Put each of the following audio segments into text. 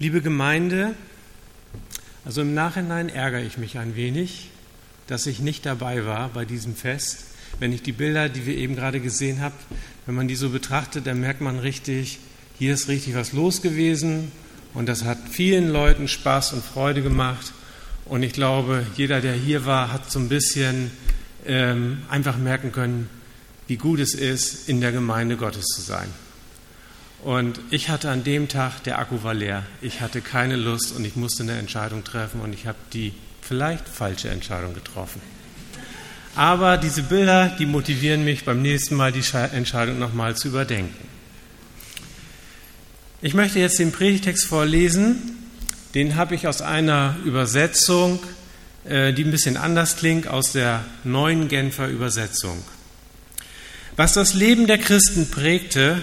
Liebe Gemeinde, also im Nachhinein ärgere ich mich ein wenig, dass ich nicht dabei war bei diesem Fest. Wenn ich die Bilder, die wir eben gerade gesehen haben, wenn man die so betrachtet, dann merkt man richtig, hier ist richtig was los gewesen und das hat vielen Leuten Spaß und Freude gemacht. Und ich glaube, jeder, der hier war, hat so ein bisschen ähm, einfach merken können, wie gut es ist, in der Gemeinde Gottes zu sein. Und ich hatte an dem Tag, der Akku war leer. Ich hatte keine Lust und ich musste eine Entscheidung treffen und ich habe die vielleicht falsche Entscheidung getroffen. Aber diese Bilder, die motivieren mich beim nächsten Mal die Entscheidung nochmal zu überdenken. Ich möchte jetzt den Predigtext vorlesen. Den habe ich aus einer Übersetzung, äh, die ein bisschen anders klingt, aus der neuen Genfer Übersetzung. Was das Leben der Christen prägte,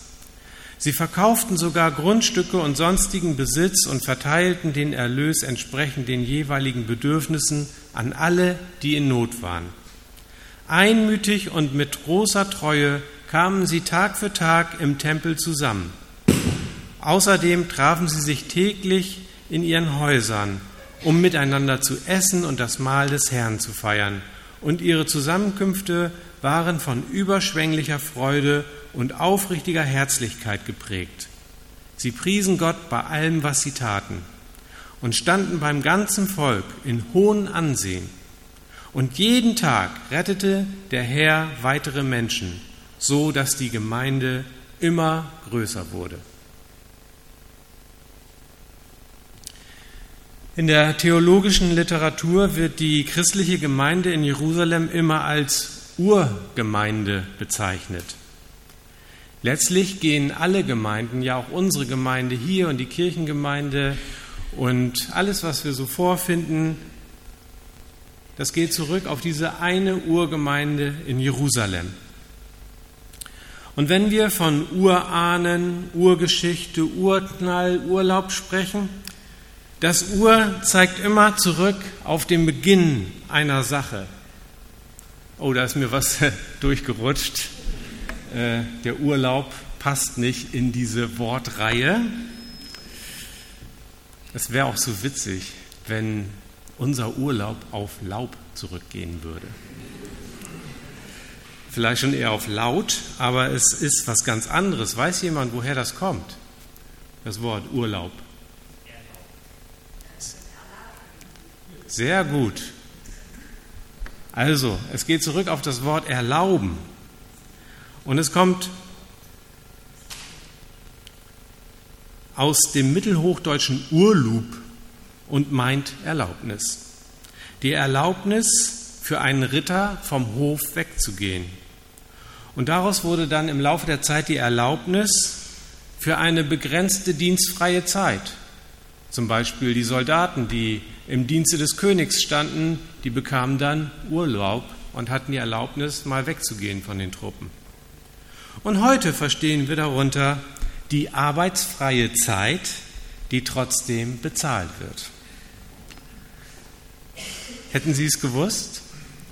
Sie verkauften sogar Grundstücke und sonstigen Besitz und verteilten den Erlös entsprechend den jeweiligen Bedürfnissen an alle, die in Not waren. Einmütig und mit großer Treue kamen sie Tag für Tag im Tempel zusammen. Außerdem trafen sie sich täglich in ihren Häusern, um miteinander zu essen und das Mahl des Herrn zu feiern. Und ihre Zusammenkünfte waren von überschwänglicher Freude und aufrichtiger Herzlichkeit geprägt. Sie priesen Gott bei allem, was sie taten und standen beim ganzen Volk in hohem Ansehen. Und jeden Tag rettete der Herr weitere Menschen, so dass die Gemeinde immer größer wurde. In der theologischen Literatur wird die christliche Gemeinde in Jerusalem immer als Urgemeinde bezeichnet. Letztlich gehen alle Gemeinden, ja auch unsere Gemeinde hier und die Kirchengemeinde und alles, was wir so vorfinden, das geht zurück auf diese eine Urgemeinde in Jerusalem. Und wenn wir von Urahnen, Urgeschichte, Urknall, Urlaub sprechen, das Ur zeigt immer zurück auf den Beginn einer Sache. Oh, da ist mir was durchgerutscht. Äh, der Urlaub passt nicht in diese Wortreihe. Es wäre auch so witzig, wenn unser Urlaub auf Laub zurückgehen würde. Vielleicht schon eher auf laut, aber es ist was ganz anderes. Weiß jemand, woher das kommt? Das Wort Urlaub. Sehr gut. Also, es geht zurück auf das Wort erlauben. Und es kommt aus dem mittelhochdeutschen Urlub und meint Erlaubnis. Die Erlaubnis für einen Ritter vom Hof wegzugehen. Und daraus wurde dann im Laufe der Zeit die Erlaubnis für eine begrenzte dienstfreie Zeit. Zum Beispiel die Soldaten, die im Dienste des Königs standen, die bekamen dann Urlaub und hatten die Erlaubnis, mal wegzugehen von den Truppen. Und heute verstehen wir darunter die arbeitsfreie Zeit, die trotzdem bezahlt wird. Hätten Sie es gewusst?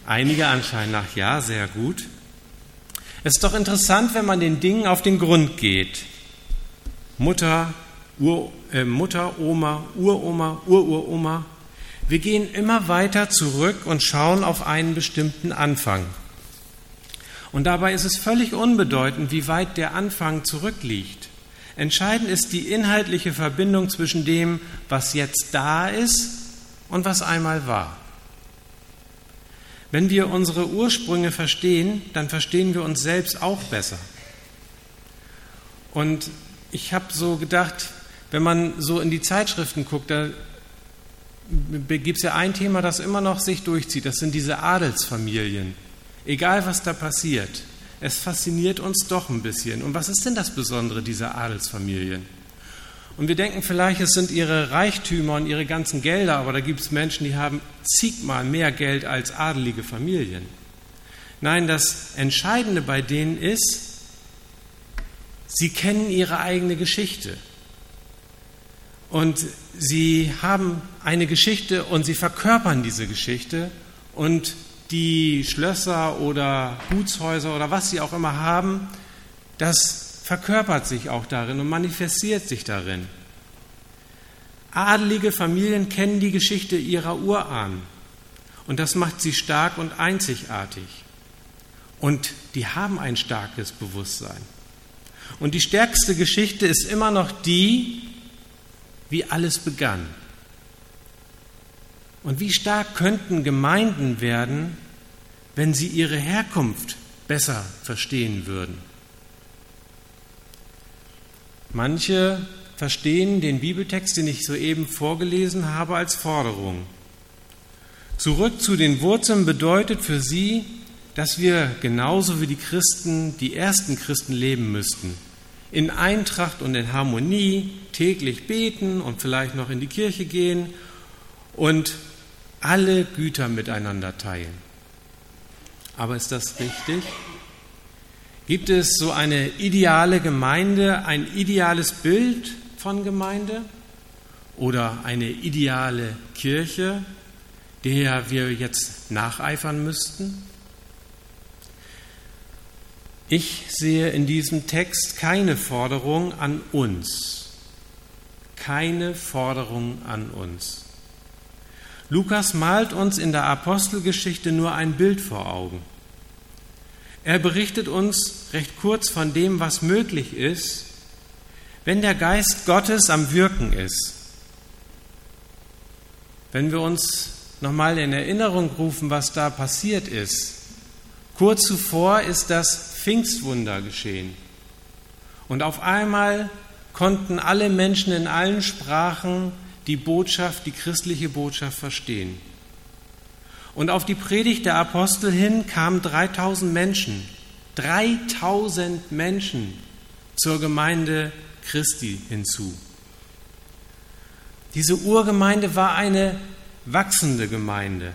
Einige anscheinend nach ja, sehr gut. Es ist doch interessant, wenn man den Dingen auf den Grund geht. Mutter, Ur, äh, Mutter, Oma, Uroma, Ururoma. Wir gehen immer weiter zurück und schauen auf einen bestimmten Anfang. Und dabei ist es völlig unbedeutend, wie weit der Anfang zurückliegt. Entscheidend ist die inhaltliche Verbindung zwischen dem, was jetzt da ist und was einmal war. Wenn wir unsere Ursprünge verstehen, dann verstehen wir uns selbst auch besser. Und ich habe so gedacht, wenn man so in die Zeitschriften guckt, da gibt es ja ein Thema, das immer noch sich durchzieht. Das sind diese Adelsfamilien. Egal, was da passiert, es fasziniert uns doch ein bisschen. Und was ist denn das Besondere dieser Adelsfamilien? Und wir denken vielleicht, es sind ihre Reichtümer und ihre ganzen Gelder, aber da gibt es Menschen, die haben zigmal mehr Geld als adelige Familien. Nein, das Entscheidende bei denen ist, sie kennen ihre eigene Geschichte. Und sie haben eine Geschichte und sie verkörpern diese Geschichte. Und die Schlösser oder Gutshäuser oder was sie auch immer haben, das verkörpert sich auch darin und manifestiert sich darin. Adelige Familien kennen die Geschichte ihrer Urahnen und das macht sie stark und einzigartig. Und die haben ein starkes Bewusstsein. Und die stärkste Geschichte ist immer noch die, wie alles begann. Und wie stark könnten Gemeinden werden, wenn sie ihre Herkunft besser verstehen würden? Manche verstehen den Bibeltext, den ich soeben vorgelesen habe, als Forderung. Zurück zu den Wurzeln bedeutet für sie, dass wir genauso wie die Christen, die ersten Christen leben müssten. In Eintracht und in Harmonie täglich beten und vielleicht noch in die Kirche gehen und alle Güter miteinander teilen. Aber ist das richtig? Gibt es so eine ideale Gemeinde, ein ideales Bild von Gemeinde oder eine ideale Kirche, der wir jetzt nacheifern müssten? Ich sehe in diesem Text keine Forderung an uns. Keine Forderung an uns. Lukas malt uns in der Apostelgeschichte nur ein Bild vor Augen. Er berichtet uns recht kurz von dem, was möglich ist, wenn der Geist Gottes am Wirken ist. Wenn wir uns nochmal in Erinnerung rufen, was da passiert ist. Kurz zuvor ist das Pfingstwunder geschehen. Und auf einmal konnten alle Menschen in allen Sprachen die Botschaft, die christliche Botschaft verstehen. Und auf die Predigt der Apostel hin kamen 3000 Menschen, 3000 Menschen zur Gemeinde Christi hinzu. Diese Urgemeinde war eine wachsende Gemeinde,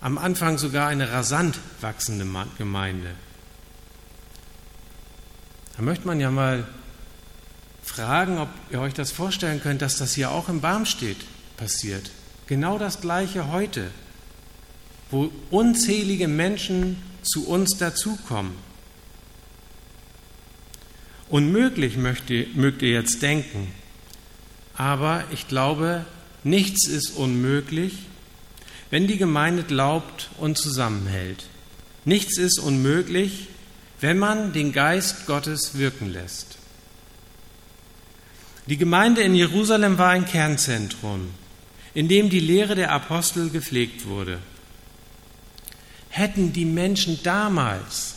am Anfang sogar eine rasant wachsende Gemeinde. Da möchte man ja mal fragen, ob ihr euch das vorstellen könnt, dass das hier auch im Barmstedt passiert. Genau das Gleiche heute, wo unzählige Menschen zu uns dazukommen. Unmöglich mögt ihr, mögt ihr jetzt denken, aber ich glaube, nichts ist unmöglich, wenn die Gemeinde glaubt und zusammenhält. Nichts ist unmöglich, wenn man den Geist Gottes wirken lässt. Die Gemeinde in Jerusalem war ein Kernzentrum, in dem die Lehre der Apostel gepflegt wurde. Hätten die Menschen damals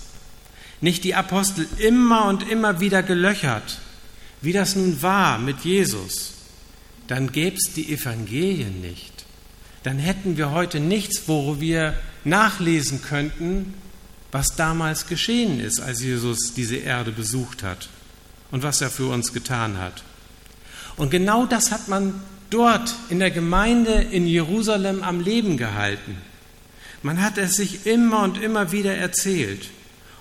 nicht die Apostel immer und immer wieder gelöchert, wie das nun war mit Jesus, dann gäbe es die Evangelien nicht. Dann hätten wir heute nichts, wo wir nachlesen könnten, was damals geschehen ist, als Jesus diese Erde besucht hat und was er für uns getan hat. Und genau das hat man dort in der Gemeinde in Jerusalem am Leben gehalten. Man hat es sich immer und immer wieder erzählt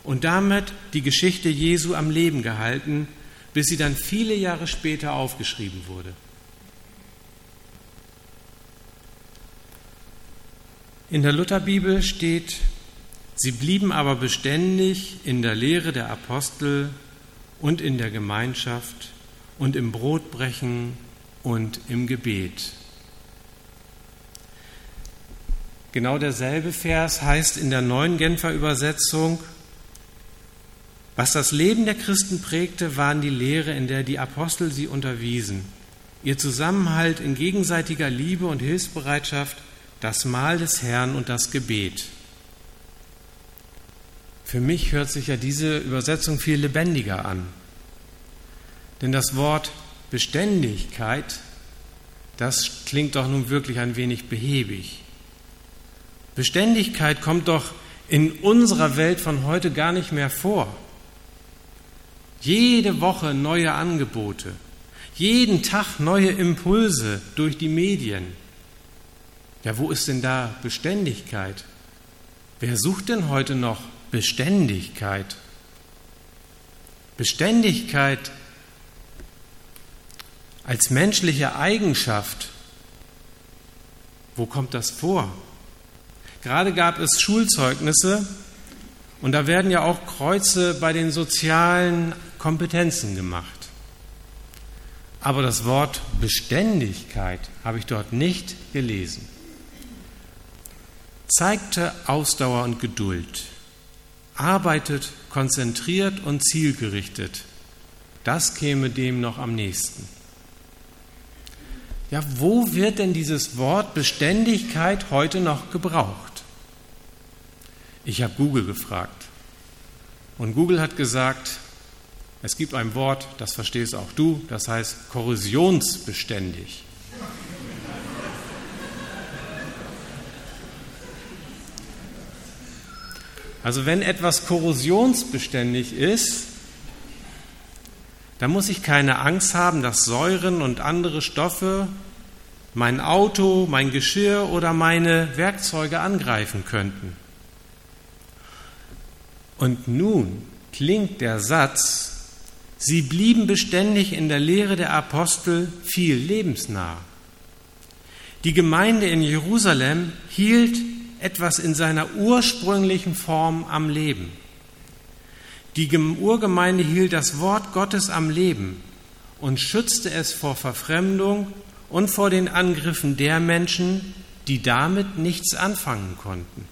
und damit die Geschichte Jesu am Leben gehalten, bis sie dann viele Jahre später aufgeschrieben wurde. In der Lutherbibel steht, sie blieben aber beständig in der Lehre der Apostel und in der Gemeinschaft und im Brotbrechen und im Gebet. Genau derselbe Vers heißt in der neuen Genfer Übersetzung, was das Leben der Christen prägte, waren die Lehre, in der die Apostel sie unterwiesen, ihr Zusammenhalt in gegenseitiger Liebe und Hilfsbereitschaft, das Mahl des Herrn und das Gebet. Für mich hört sich ja diese Übersetzung viel lebendiger an. Denn das Wort Beständigkeit, das klingt doch nun wirklich ein wenig behäbig. Beständigkeit kommt doch in unserer Welt von heute gar nicht mehr vor. Jede Woche neue Angebote, Jeden Tag neue Impulse durch die Medien. Ja, wo ist denn da Beständigkeit? Wer sucht denn heute noch Beständigkeit? Beständigkeit als menschliche Eigenschaft. Wo kommt das vor? Gerade gab es Schulzeugnisse und da werden ja auch Kreuze bei den sozialen Kompetenzen gemacht. Aber das Wort Beständigkeit habe ich dort nicht gelesen. Zeigte Ausdauer und Geduld, arbeitet konzentriert und zielgerichtet. Das käme dem noch am nächsten. Ja, wo wird denn dieses Wort Beständigkeit heute noch gebraucht? Ich habe Google gefragt. Und Google hat gesagt, es gibt ein Wort, das verstehst auch du, das heißt korrosionsbeständig. Also wenn etwas korrosionsbeständig ist, dann muss ich keine Angst haben, dass Säuren und andere Stoffe mein Auto, mein Geschirr oder meine Werkzeuge angreifen könnten. Und nun klingt der Satz, sie blieben beständig in der Lehre der Apostel viel lebensnah. Die Gemeinde in Jerusalem hielt etwas in seiner ursprünglichen Form am Leben. Die Urgemeinde hielt das Wort Gottes am Leben und schützte es vor Verfremdung und vor den Angriffen der Menschen, die damit nichts anfangen konnten.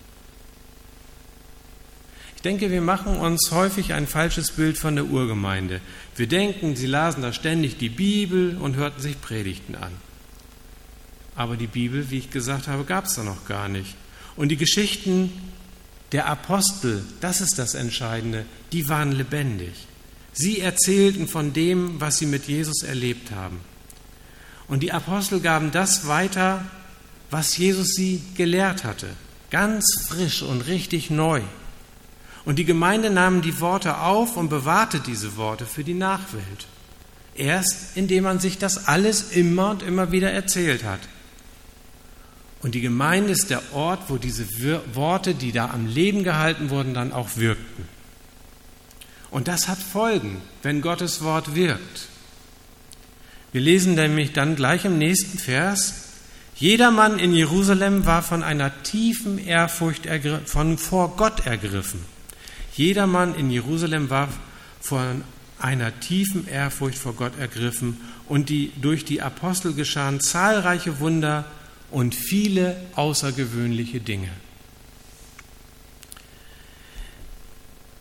Ich denke, wir machen uns häufig ein falsches Bild von der Urgemeinde. Wir denken, sie lasen da ständig die Bibel und hörten sich Predigten an. Aber die Bibel, wie ich gesagt habe, gab es da noch gar nicht. Und die Geschichten der Apostel, das ist das Entscheidende, die waren lebendig. Sie erzählten von dem, was sie mit Jesus erlebt haben. Und die Apostel gaben das weiter, was Jesus sie gelehrt hatte, ganz frisch und richtig neu. Und die Gemeinde nahm die Worte auf und bewahrte diese Worte für die Nachwelt. Erst indem man sich das alles immer und immer wieder erzählt hat. Und die Gemeinde ist der Ort, wo diese Worte, die da am Leben gehalten wurden, dann auch wirkten. Und das hat Folgen, wenn Gottes Wort wirkt. Wir lesen nämlich dann gleich im nächsten Vers, jedermann in Jerusalem war von einer tiefen Ehrfurcht von vor Gott ergriffen. Jedermann in Jerusalem war von einer tiefen Ehrfurcht vor Gott ergriffen und die, durch die Apostel geschahen zahlreiche Wunder und viele außergewöhnliche Dinge.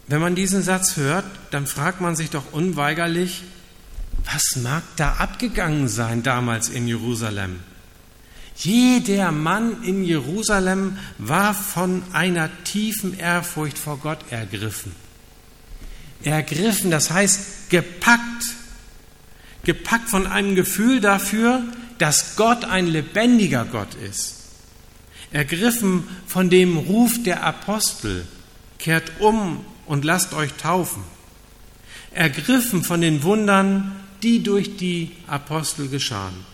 Wenn man diesen Satz hört, dann fragt man sich doch unweigerlich, was mag da abgegangen sein damals in Jerusalem? Jeder Mann in Jerusalem war von einer tiefen Ehrfurcht vor Gott ergriffen. Ergriffen, das heißt gepackt. Gepackt von einem Gefühl dafür, dass Gott ein lebendiger Gott ist. Ergriffen von dem Ruf der Apostel, kehrt um und lasst euch taufen. Ergriffen von den Wundern, die durch die Apostel geschahen.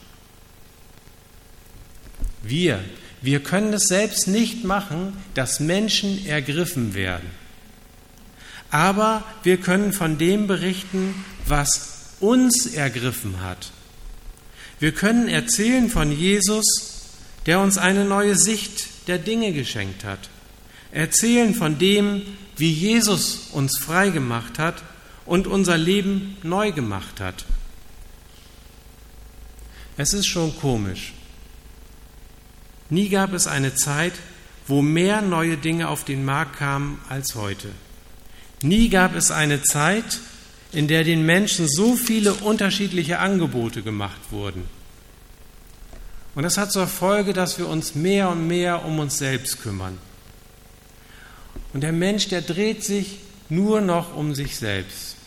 Wir, wir können es selbst nicht machen, dass Menschen ergriffen werden. Aber wir können von dem berichten, was uns ergriffen hat wir können erzählen von Jesus, der uns eine neue Sicht der Dinge geschenkt hat. Erzählen von dem, wie Jesus uns frei gemacht hat und unser Leben neu gemacht hat. Es ist schon komisch. Nie gab es eine Zeit, wo mehr neue Dinge auf den Markt kamen als heute. Nie gab es eine Zeit, in der den Menschen so viele unterschiedliche Angebote gemacht wurden. Und das hat zur Folge, dass wir uns mehr und mehr um uns selbst kümmern. Und der Mensch, der dreht sich nur noch um sich selbst.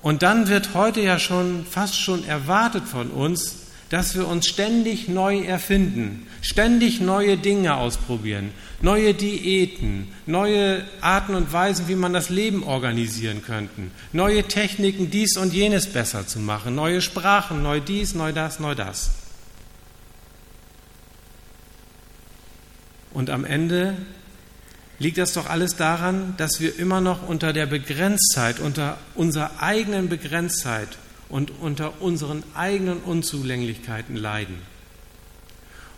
Und dann wird heute ja schon fast schon erwartet von uns, dass wir uns ständig neu erfinden, ständig neue Dinge ausprobieren, neue Diäten, neue Arten und Weisen, wie man das Leben organisieren könnte, neue Techniken, dies und jenes besser zu machen, neue Sprachen, neu dies, neu das, neu das. Und am Ende liegt das doch alles daran, dass wir immer noch unter der Begrenztheit, unter unserer eigenen Begrenztheit und unter unseren eigenen Unzulänglichkeiten leiden.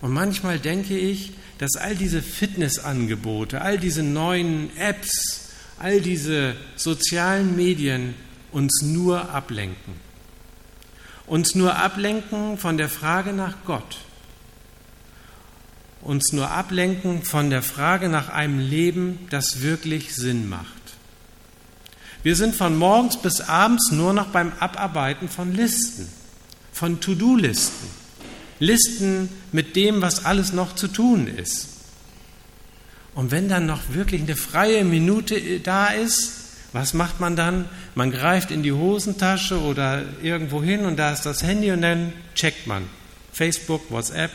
Und manchmal denke ich, dass all diese Fitnessangebote, all diese neuen Apps, all diese sozialen Medien uns nur ablenken. Uns nur ablenken von der Frage nach Gott. Uns nur ablenken von der Frage nach einem Leben, das wirklich Sinn macht. Wir sind von morgens bis abends nur noch beim Abarbeiten von Listen, von To-Do-Listen. Listen mit dem, was alles noch zu tun ist. Und wenn dann noch wirklich eine freie Minute da ist, was macht man dann? Man greift in die Hosentasche oder irgendwo hin und da ist das Handy und dann checkt man Facebook, WhatsApp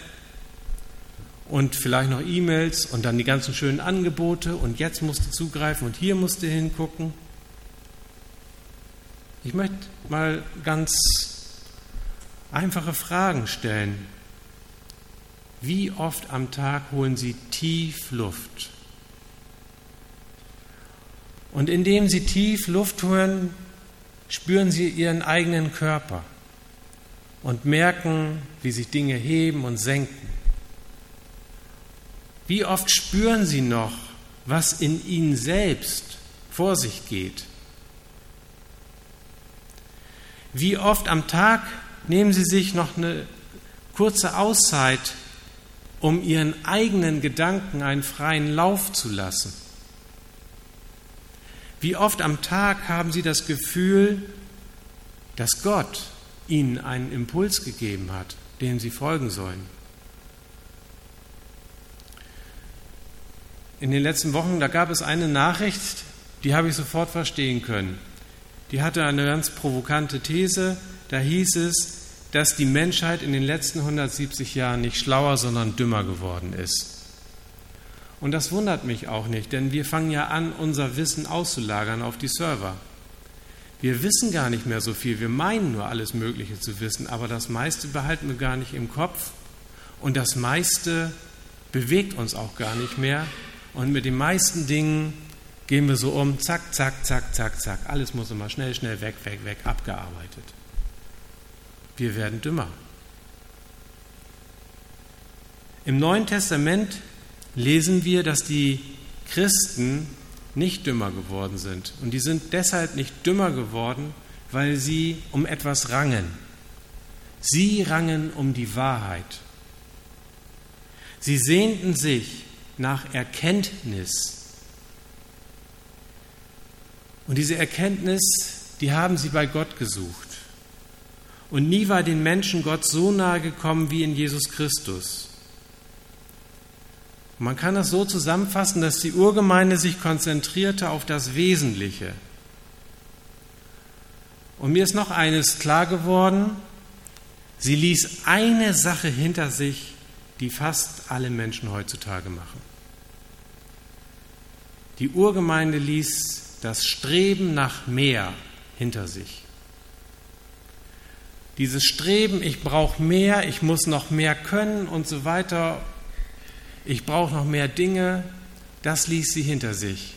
und vielleicht noch E-Mails und dann die ganzen schönen Angebote und jetzt musst du zugreifen und hier musst du hingucken. Ich möchte mal ganz einfache Fragen stellen. Wie oft am Tag holen Sie tief Luft? Und indem Sie tief Luft holen, spüren Sie Ihren eigenen Körper und merken, wie sich Dinge heben und senken. Wie oft spüren Sie noch, was in Ihnen selbst vor sich geht? Wie oft am Tag nehmen Sie sich noch eine kurze Auszeit, um Ihren eigenen Gedanken einen freien Lauf zu lassen? Wie oft am Tag haben Sie das Gefühl, dass Gott Ihnen einen Impuls gegeben hat, dem Sie folgen sollen? In den letzten Wochen, da gab es eine Nachricht, die habe ich sofort verstehen können die hatte eine ganz provokante These. Da hieß es, dass die Menschheit in den letzten 170 Jahren nicht schlauer, sondern dümmer geworden ist. Und das wundert mich auch nicht, denn wir fangen ja an, unser Wissen auszulagern auf die Server. Wir wissen gar nicht mehr so viel, wir meinen nur alles Mögliche zu wissen, aber das meiste behalten wir gar nicht im Kopf und das meiste bewegt uns auch gar nicht mehr. Und mit den meisten Dingen gehen wir so um, zack, zack, zack, zack, zack. Alles muss immer schnell, schnell weg, weg, weg, abgearbeitet. Wir werden dümmer. Im Neuen Testament lesen wir, dass die Christen nicht dümmer geworden sind. Und die sind deshalb nicht dümmer geworden, weil sie um etwas rangen. Sie rangen um die Wahrheit. Sie sehnten sich nach Erkenntnis und diese Erkenntnis, die haben sie bei Gott gesucht. Und nie war den Menschen Gott so nahe gekommen wie in Jesus Christus. man kann das so zusammenfassen, dass die Urgemeinde sich konzentrierte auf das Wesentliche. Und mir ist noch eines klar geworden, sie ließ eine Sache hinter sich, die fast alle Menschen heutzutage machen. Die Urgemeinde ließ das Streben nach mehr hinter sich. Dieses Streben, ich brauche mehr, ich muss noch mehr können und so weiter, ich brauche noch mehr Dinge, das ließ sie hinter sich.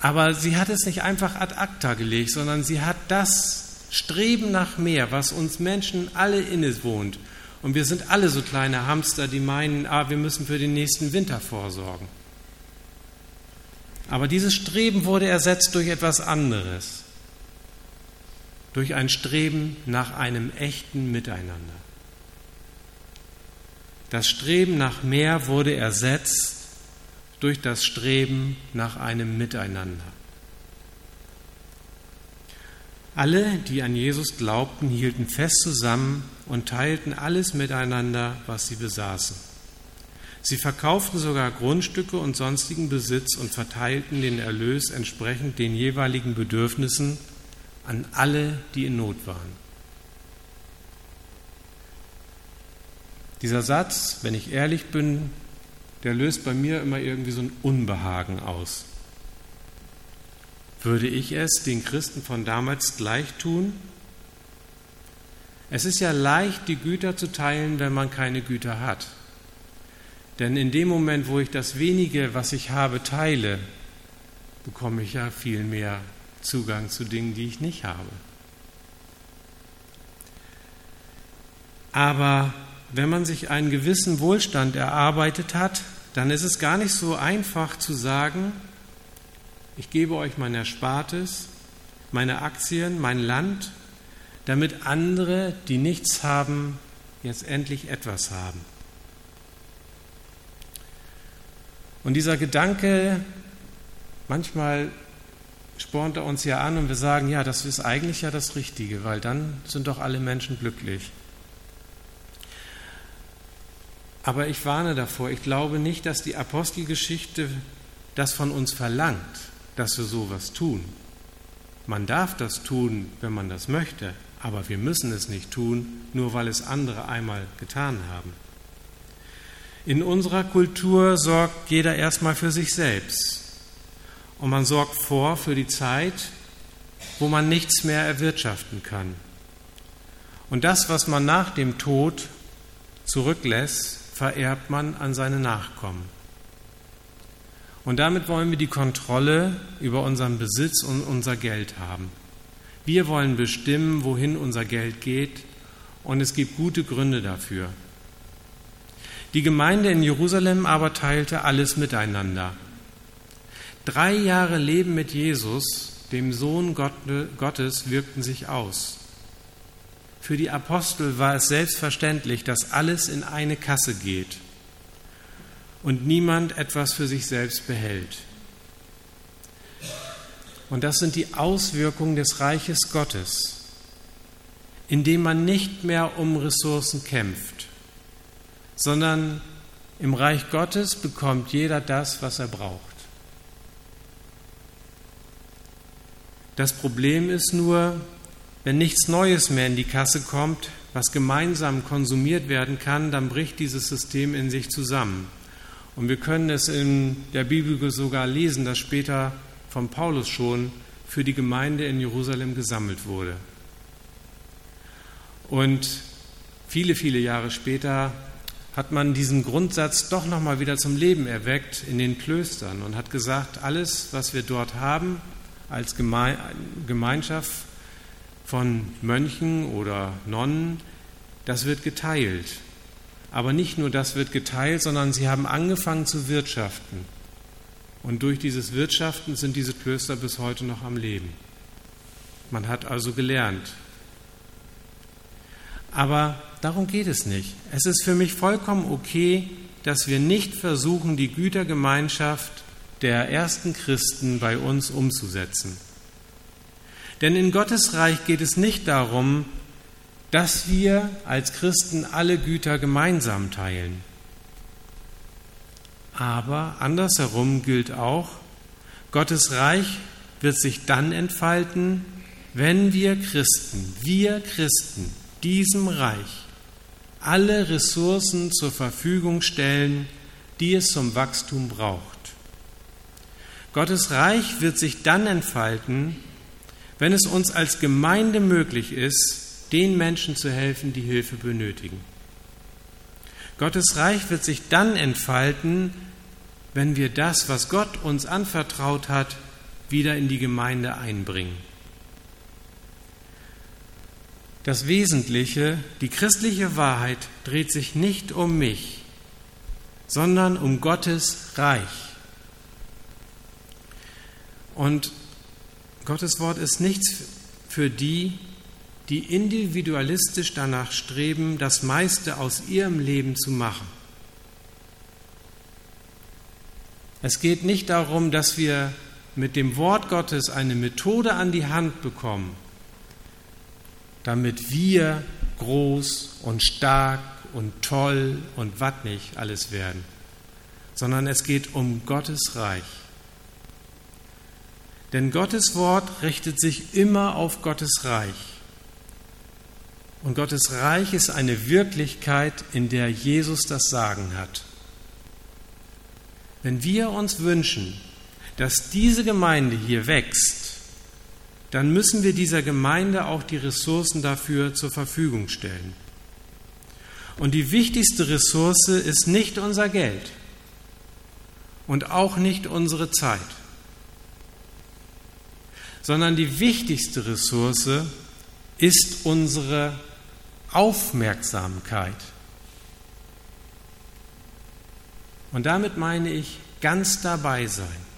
Aber sie hat es nicht einfach ad acta gelegt, sondern sie hat das Streben nach mehr, was uns Menschen alle inne wohnt. Und wir sind alle so kleine Hamster, die meinen, ah, wir müssen für den nächsten Winter vorsorgen. Aber dieses Streben wurde ersetzt durch etwas anderes, durch ein Streben nach einem echten Miteinander. Das Streben nach mehr wurde ersetzt durch das Streben nach einem Miteinander. Alle, die an Jesus glaubten, hielten fest zusammen und teilten alles miteinander, was sie besaßen. Sie verkauften sogar Grundstücke und sonstigen Besitz und verteilten den Erlös entsprechend den jeweiligen Bedürfnissen an alle, die in Not waren. Dieser Satz, wenn ich ehrlich bin, der löst bei mir immer irgendwie so ein Unbehagen aus. Würde ich es den Christen von damals gleich tun? Es ist ja leicht, die Güter zu teilen, wenn man keine Güter hat. Denn in dem Moment, wo ich das wenige, was ich habe, teile, bekomme ich ja viel mehr Zugang zu Dingen, die ich nicht habe. Aber wenn man sich einen gewissen Wohlstand erarbeitet hat, dann ist es gar nicht so einfach zu sagen, ich gebe euch mein Erspartes, meine Aktien, mein Land, damit andere, die nichts haben, jetzt endlich etwas haben. Und dieser Gedanke, manchmal spornt er uns ja an und wir sagen, ja, das ist eigentlich ja das Richtige, weil dann sind doch alle Menschen glücklich. Aber ich warne davor, ich glaube nicht, dass die Apostelgeschichte das von uns verlangt, dass wir sowas tun. Man darf das tun, wenn man das möchte, aber wir müssen es nicht tun, nur weil es andere einmal getan haben. In unserer Kultur sorgt jeder erstmal für sich selbst. Und man sorgt vor für die Zeit, wo man nichts mehr erwirtschaften kann. Und das, was man nach dem Tod zurücklässt, vererbt man an seine Nachkommen. Und damit wollen wir die Kontrolle über unseren Besitz und unser Geld haben. Wir wollen bestimmen, wohin unser Geld geht, und es gibt gute Gründe dafür. Die Gemeinde in Jerusalem aber teilte alles miteinander. Drei Jahre Leben mit Jesus, dem Sohn Gottes, wirkten sich aus. Für die Apostel war es selbstverständlich, dass alles in eine Kasse geht und niemand etwas für sich selbst behält. Und das sind die Auswirkungen des Reiches Gottes, in dem man nicht mehr um Ressourcen kämpft, sondern im Reich Gottes bekommt jeder das, was er braucht. Das Problem ist nur, wenn nichts Neues mehr in die Kasse kommt, was gemeinsam konsumiert werden kann, dann bricht dieses System in sich zusammen. Und wir können es in der Bibel sogar lesen, dass später von Paulus schon für die Gemeinde in Jerusalem gesammelt wurde. Und viele, viele Jahre später hat man diesen Grundsatz doch nochmal wieder zum Leben erweckt in den Klöstern und hat gesagt, alles, was wir dort haben als Gemeinschaft, von Mönchen oder Nonnen, das wird geteilt. Aber nicht nur das wird geteilt, sondern sie haben angefangen zu wirtschaften. Und durch dieses Wirtschaften sind diese Klöster bis heute noch am Leben. Man hat also gelernt. Aber darum geht es nicht. Es ist für mich vollkommen okay, dass wir nicht versuchen, die Gütergemeinschaft der ersten Christen bei uns umzusetzen. Denn in Gottes Reich geht es nicht darum, dass wir als Christen alle Güter gemeinsam teilen. Aber andersherum gilt auch, Gottes Reich wird sich dann entfalten, wenn wir Christen, wir Christen, diesem Reich alle Ressourcen zur Verfügung stellen, die es zum Wachstum braucht. Gottes Reich wird sich dann entfalten, wenn es uns als Gemeinde möglich ist, den Menschen zu helfen, die Hilfe benötigen. Gottes Reich wird sich dann entfalten, wenn wir das, was Gott uns anvertraut hat, wieder in die Gemeinde einbringen. Das Wesentliche, die christliche Wahrheit dreht sich nicht um mich, sondern um Gottes Reich. Und Gottes Wort ist nichts für die, die individualistisch danach streben, das meiste aus ihrem Leben zu machen. Es geht nicht darum, dass wir mit dem Wort Gottes eine Methode an die Hand bekommen, damit wir groß und stark und toll und was nicht alles werden, sondern es geht um Gottes Reich. Denn Gottes Wort richtet sich immer auf Gottes Reich. Und Gottes Reich ist eine Wirklichkeit, in der Jesus das Sagen hat. Wenn wir uns wünschen, dass diese Gemeinde hier wächst, dann müssen wir dieser Gemeinde auch die Ressourcen dafür zur Verfügung stellen. Und die wichtigste Ressource ist nicht unser Geld und auch nicht unsere Zeit, sondern die wichtigste Ressource ist unsere Aufmerksamkeit. Und damit meine ich ganz dabei sein.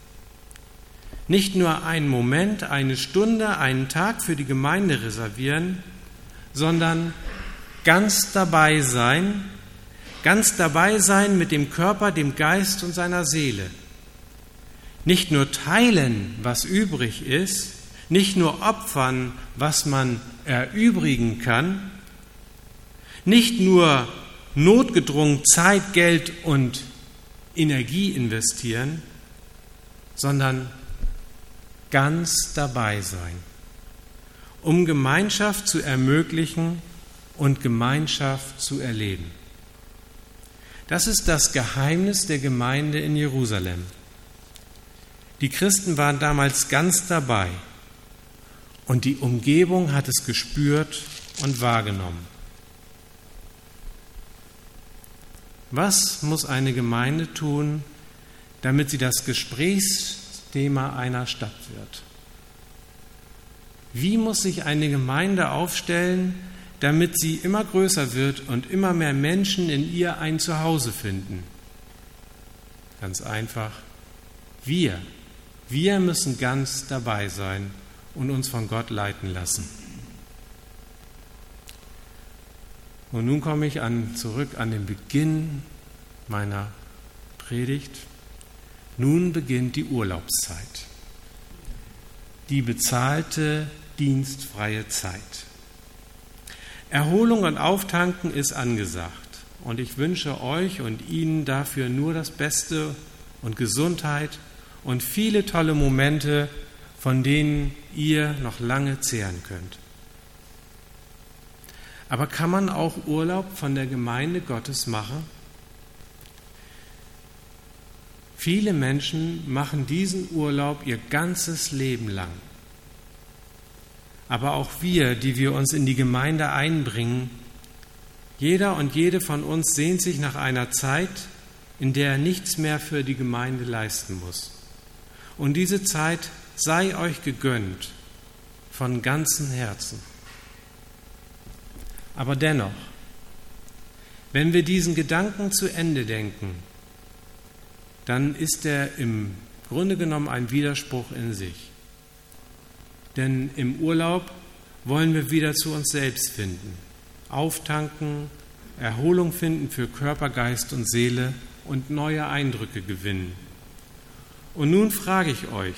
Nicht nur einen Moment, eine Stunde, einen Tag für die Gemeinde reservieren, sondern ganz dabei sein, ganz dabei sein mit dem Körper, dem Geist und seiner Seele. Nicht nur teilen, was übrig ist, nicht nur opfern, was man erübrigen kann, nicht nur notgedrungen Zeit, Geld und Energie investieren, sondern ganz dabei sein, um Gemeinschaft zu ermöglichen und Gemeinschaft zu erleben. Das ist das Geheimnis der Gemeinde in Jerusalem. Die Christen waren damals ganz dabei und die Umgebung hat es gespürt und wahrgenommen. Was muss eine Gemeinde tun, damit sie das Gesprächsthema einer Stadt wird? Wie muss sich eine Gemeinde aufstellen, damit sie immer größer wird und immer mehr Menschen in ihr ein Zuhause finden? Ganz einfach, wir, wir müssen ganz dabei sein und uns von Gott leiten lassen. Und nun komme ich an, zurück an den Beginn meiner Predigt. Nun beginnt die Urlaubszeit, die bezahlte dienstfreie Zeit. Erholung und Auftanken ist angesagt und ich wünsche euch und Ihnen dafür nur das Beste und Gesundheit und viele tolle Momente, von denen ihr noch lange zehren könnt. Aber kann man auch Urlaub von der Gemeinde Gottes machen? Viele Menschen machen diesen Urlaub ihr ganzes Leben lang. Aber auch wir, die wir uns in die Gemeinde einbringen, jeder und jede von uns sehnt sich nach einer Zeit, in der er nichts mehr für die Gemeinde leisten muss. Und diese Zeit sei euch gegönnt von ganzem Herzen. Aber dennoch, wenn wir diesen Gedanken zu Ende denken, dann ist er im Grunde genommen ein Widerspruch in sich. Denn im Urlaub wollen wir wieder zu uns selbst finden, auftanken, Erholung finden für Körper, Geist und Seele und neue Eindrücke gewinnen. Und nun frage ich euch,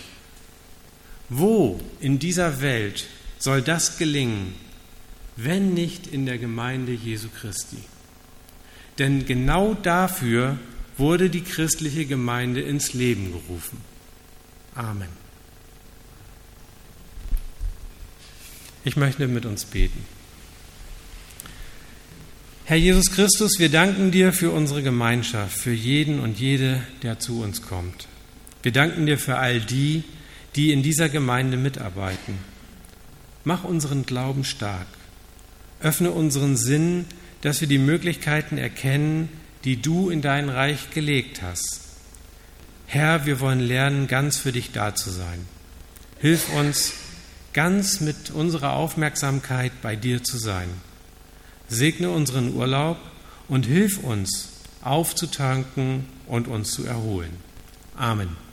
wo in dieser Welt soll das gelingen, wenn nicht in der Gemeinde Jesu Christi? Denn genau dafür wurde die christliche Gemeinde ins Leben gerufen. Amen. Ich möchte mit uns beten. Herr Jesus Christus, wir danken dir für unsere Gemeinschaft, für jeden und jede, der zu uns kommt. Wir danken dir für all die, die in dieser Gemeinde mitarbeiten. Mach unseren Glauben stark. Öffne unseren Sinn, dass wir die Möglichkeiten erkennen, die du in dein Reich gelegt hast. Herr, wir wollen lernen, ganz für dich da zu sein. Hilf uns, ganz mit unserer Aufmerksamkeit bei dir zu sein. Segne unseren Urlaub und hilf uns, aufzutanken und uns zu erholen. Amen.